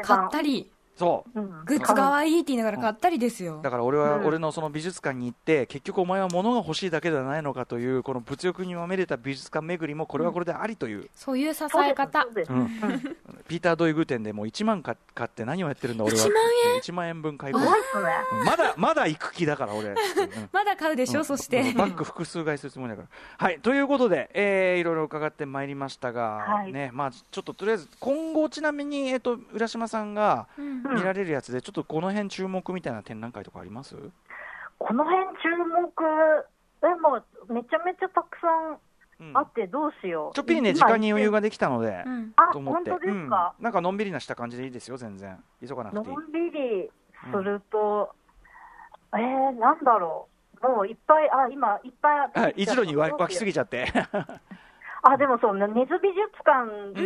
買ったりそう。うん。グッズがいいって言いながら買ったりですよ。だから俺は、うん。俺のその美術館に行って結局お前は物が欲しいだけではないのかというこの物欲にまみれた美術館巡りもこれはこれでありという、そういう支え方。ピーター・ドイグ店でもう1万買買って何をやってるんだ俺は。1万円？1万円分買い込む。まだまだ行く気だから俺、う んまだ買うでしょ、そして。バッグ複数買いするつもりだから。はい、ということで、えー、いろいろ伺ってまいりましたが、はい。ね、まあ、ちょっととりあえず、今後、ちなみに、えっ、と、浦島さんがうんうん見られるやつで、ちょっとこの辺注目みたいな展覧会とかあります？この辺注目、でもめちゃめちゃたくさんうんあってどうしよう。ちょっぴりね、時間に余裕ができたのでう、んあ、と思って。本当ですか？うんなんかのんびりなした感じでいいですよ、全然。急がなくのていい。んびりすると、えー、なんだろう。もういっぱい、あ、今、いっぱい 一度に湧湧きすぎぎちゃって。あ、でもそう、ね、根津美術館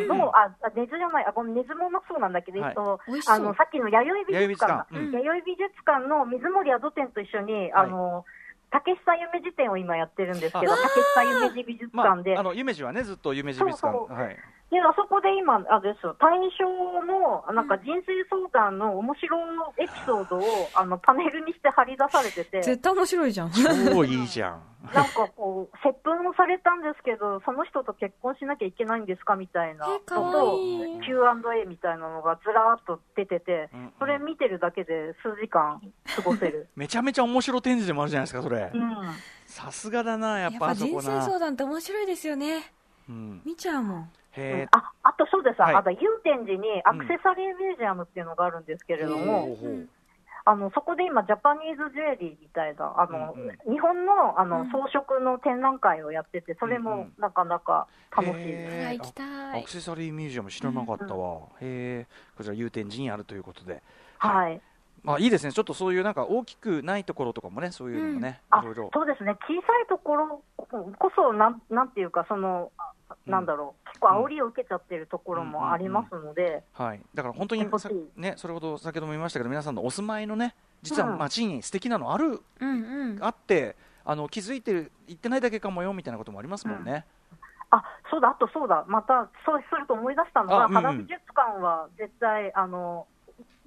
の、うんあ、あ根津じゃない、あ、ごめん、根津もそうなんだけど、はい。えっとあの、さっきの弥生美術館。だ、弥生美術館の水森宿店と一緒に、あの、竹下夢二展を今やってるんですけど、あ竹下夢二美術まあ、館で、あの、夢二はね、ずっと夢二美術館。そうそう。はい。で、あそこで今、あれですよ、大正の、なんか人生相談の面白いエピソードを、あの、パネルにして貼り出されてて、絶対面白いじゃん。超いいじゃん。なんかこう、接吻をされたんですけど、その人と結婚しなきゃいけないんですかみたいなえかわのと、Q&A みたいなのがずらーっと出ててうんうん、それ見てるだけで数時間過ごせる。めちゃめちゃ面白展示でもあるじゃないですか、それう。ん。さすがだな、やっやっぱぱ人生あそこな。相談って面白いですよね。うん。見ちゃうもん。へえ。あ、あとそうです、はいあと、祐天寺にアクセサリーミュージアムっていうのがあるんですけれども、ほうほうあの、そこで今、ジャパニーズジュエリーみたいな、あの、うんうん日本の、あの、うん装飾の展覧会をやってて、それもうんうんなかなか楽しいです。アク。セサリーミュージアム知らなかったわ。へえ。こちら祐天寺にあるということで。はい。まあいいですね。ちょっとそういうなんか大きくないところとかもね、そういうのもね、あいろいろ。そうですね、小さいところこそなん、なんていうか、その、なんだろう、結構煽りを受けちゃってるところもありますので、はい。だから本当にね、それほど先ほども言いましたけど、皆さんのお住まいのね、実はうん。街に素敵なのある、うんうん。あって、あの気づいてる、行ってないだけかもよみたいなこともありますもんね。あそうだ、あとそうだ、またそうすると思い出したのが、あうんうん。原美術館は絶対、あの、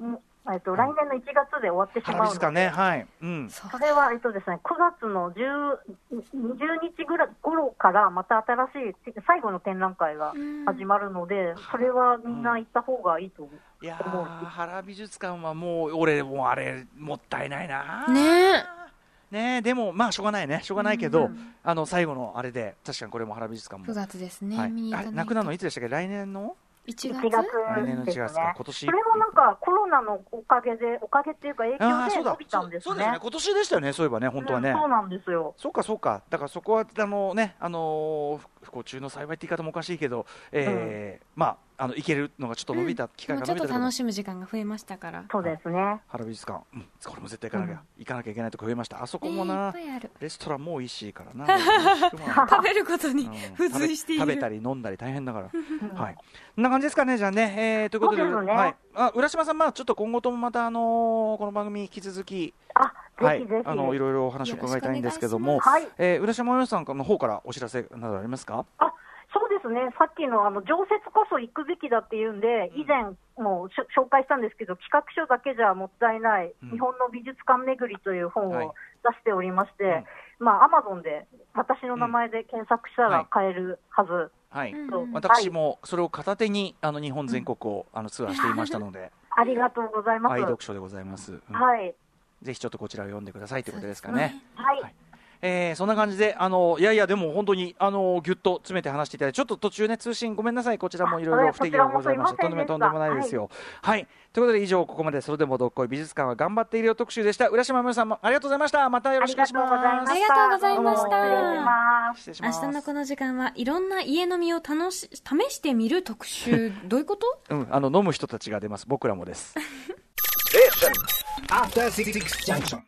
んえっと、来年の1月で終わってし原まうので、美術館ね、はい。うん。それは、えっとですね、9月の10 20日ぐらい頃から、また新しい、最後の展覧会が始まるので、それはみんな行った方がいいと思う。いや思うー、原美術館はもう、俺、もうあれ、もったいないな。ねえ。ねえでも、まあ、しょうがないね、しょうがないけど、うんあの最後のあれで、確かにこれも原美術館も。9月ですね。はい見に行かないと。あなくなるのいつでしたっけ、来年の？1 1月月。来年の1です月かね、。今年。それもなんかコロナのおかげで、おかげっていうか、影響で伸びたんですそうそうですねね。今年でしたよねそういえばね本当はね、うんそうなんですよ。そうかそうか。だからそこはあのねあのー不幸中の幸いって言い方もおかしいけど、えーまああの行けるのがちょっと伸びた、機会もうちょっとが伸びたと楽しむ時間が増えましたから。そうですね。原美術館、うん、これも絶対行かなきゃ、行かなきゃいけないとこ増えました。あそこもな。レストランも美味しいからな。食べることにうん。付随している。食べ食べたり飲んだり大変だから、はい、こんな感じですかね、じゃあね、えー、ということで、ね。はい、あ浦島さん、まあ、ちょっと今後ともまた、あのーこの番組、引き続き、あ、はい。あのいろいろお話を伺いたいんですけども、はい。えー、浦島洋さんの方からお知らせなどありますか？あ、そうですね。さっきのあの常設こそ行くべきだっていうんで、以前もしょ紹介したんですけど、企画書だけじゃもったいない、うん。日本の美術館巡りという本はい。を出しておりまして、まあ、アマゾンで私の名前で検索したはいら買えるはず。はい、うん。そう私もそれを片手にあの日本全国を、あのツアーしていましたので、ありがとうございます。愛読書でございます、うん。はい。ぜひちょっとこちらを読んでくださいということですかそうですね。はい。はいえーそんな感じで、あのいやいや、でも本当にあのぎゅっと詰めて話していただいて、ちょっと途中ね、通信ごめんなさい、こちらもいろいろ不手際がございました。ことんでしたとんでもとんでもないですよ。はい、ということで、以上、ここまで、それでもどっこい美術館は頑張っているよ特集でした。浦島美さんもありがとうございました。またよろしくお願いします。ありがとうございました明。日のこの時間はいろんな家飲みを楽し試してみる特集 どういうこと？うん、あの飲む人たちが出ます。僕らもです。After Six Junction.